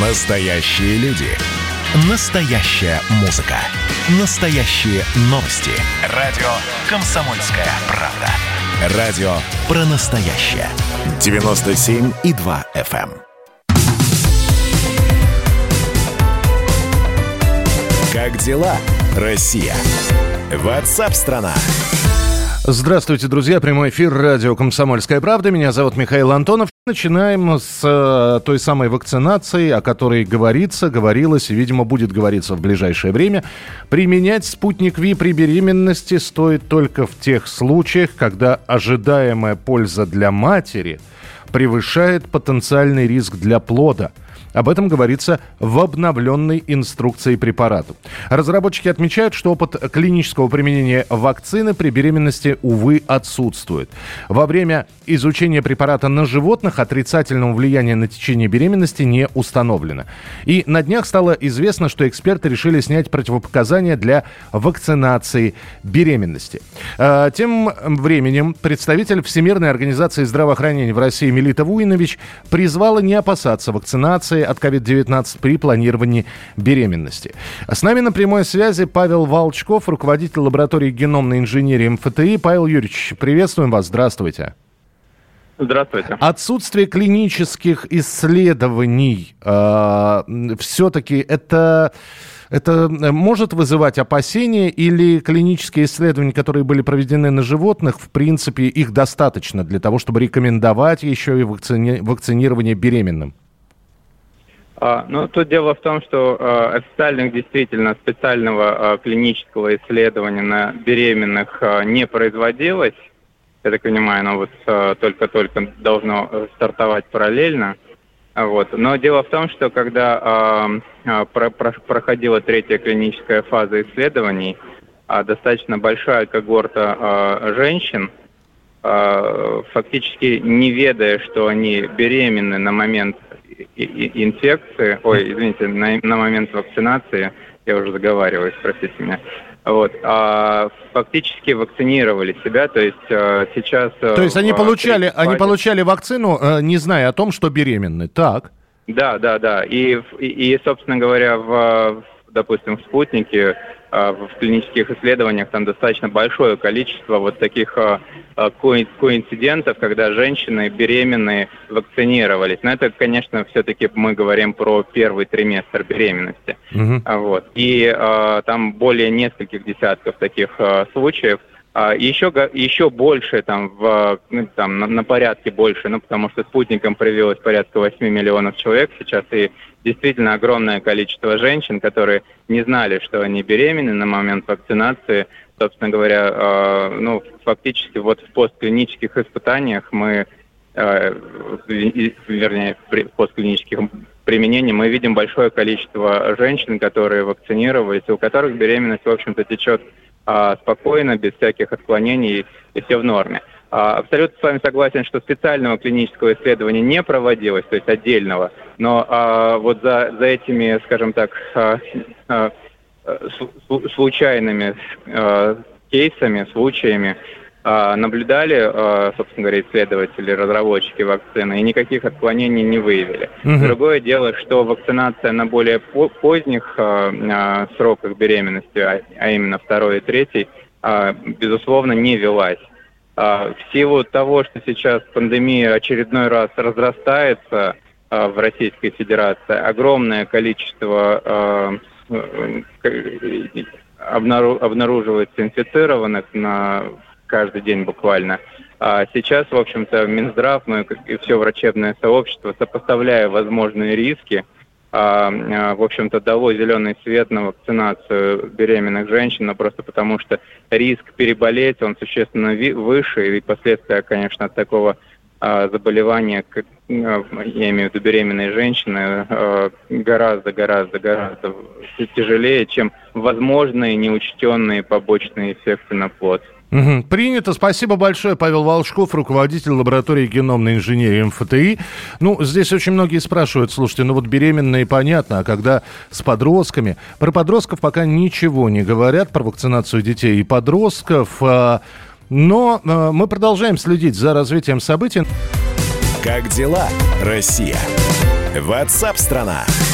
Настоящие люди. Настоящая музыка. Настоящие новости. Радио «Комсомольская правда». Радио про настоящее. 97,2 FM. эм. Как дела, Россия? Ватсап-страна! Здравствуйте, друзья. Прямой эфир радио «Комсомольская правда». Меня зовут Михаил Антонов. Начинаем с э, той самой вакцинации, о которой говорится, говорилось и, видимо, будет говориться в ближайшее время. Применять спутник ВИ при беременности стоит только в тех случаях, когда ожидаемая польза для матери превышает потенциальный риск для плода – об этом говорится в обновленной инструкции препарата. Разработчики отмечают, что опыт клинического применения вакцины при беременности, увы, отсутствует. Во время изучения препарата на животных отрицательного влияния на течение беременности не установлено. И на днях стало известно, что эксперты решили снять противопоказания для вакцинации беременности. А, тем временем представитель Всемирной организации здравоохранения в России Мелита Вуинович призвала не опасаться вакцинации от COVID-19 при планировании беременности. С нами на прямой связи Павел Волчков, руководитель лаборатории геномной инженерии МФТИ. Павел Юрьевич, приветствуем вас. Здравствуйте. Здравствуйте. Отсутствие клинических исследований э, все-таки это это может вызывать опасения или клинические исследования, которые были проведены на животных, в принципе, их достаточно для того, чтобы рекомендовать еще и вакцини... вакцинирование беременным? Ну, тут дело в том, что а, официальных действительно специального а, клинического исследования на беременных не производилось. Я так понимаю, оно вот только-только должно стартовать параллельно. Вот. Но дело в том, что когда про, про, проходила третья клиническая фаза исследований, достаточно большая когорта женщин, фактически не ведая, что они беременны на момент инфекции, ой, извините, на, на момент вакцинации, я уже заговариваюсь, простите меня, вот, а, фактически вакцинировали себя, то есть а, сейчас... Э, то есть они получали, они получали вакцину, э, не зная о том, что беременны, так? Да, да, да, и, и, и собственно говоря, в, допустим, в «Спутнике» А, в клинических исследованиях там достаточно большое количество вот таких а, а, коинцидентов, когда женщины беременные вакцинировались. Но это, конечно, все-таки мы говорим про первый триместр беременности. Угу. Вот. И там более нескольких десятков таких случаев. Еще, еще больше, там, в, ну, там на, на порядке больше, ну, потому что спутником привилось порядка 8 миллионов человек сейчас, и действительно огромное количество женщин, которые не знали, что они беременны на момент вакцинации. Собственно говоря, э, ну, фактически вот в постклинических испытаниях мы, э, вернее, при постклинических применениях мы видим большое количество женщин, которые вакцинировались, у которых беременность, в общем-то, течет э, спокойно, без всяких отклонений, и все в норме. А, абсолютно с вами согласен, что специального клинического исследования не проводилось, то есть отдельного, но а, вот за, за этими, скажем так, а, а, случайными а, кейсами, случаями а, наблюдали, а, собственно говоря, исследователи, разработчики вакцины, и никаких отклонений не выявили. Угу. Другое дело, что вакцинация на более поздних а, а, сроках беременности, а, а именно второй и третий, а, безусловно, не велась. А, в силу того, что сейчас пандемия очередной раз разрастается а, в Российской Федерации, огромное количество а, обнаруживается инфицированных на каждый день буквально. А сейчас, в общем-то, Минздрав, ну и все врачебное сообщество, сопоставляя возможные риски, а, а, в общем-то, дало зеленый свет на вакцинацию беременных женщин, но просто потому что риск переболеть, он существенно выше, и последствия, конечно, от такого а, заболевания, как, я имею в виду беременные женщины, гораздо-гораздо-гораздо тяжелее, чем возможные неучтенные побочные эффекты на плод. Угу. Принято. Спасибо большое, Павел Волшков, руководитель лаборатории геномной инженерии МФТИ. Ну, здесь очень многие спрашивают, слушайте, ну вот беременные понятно, а когда с подростками? Про подростков пока ничего не говорят, про вакцинацию детей и подростков. А, но а, мы продолжаем следить за развитием событий. Как дела, Россия? Ватсап-страна! страна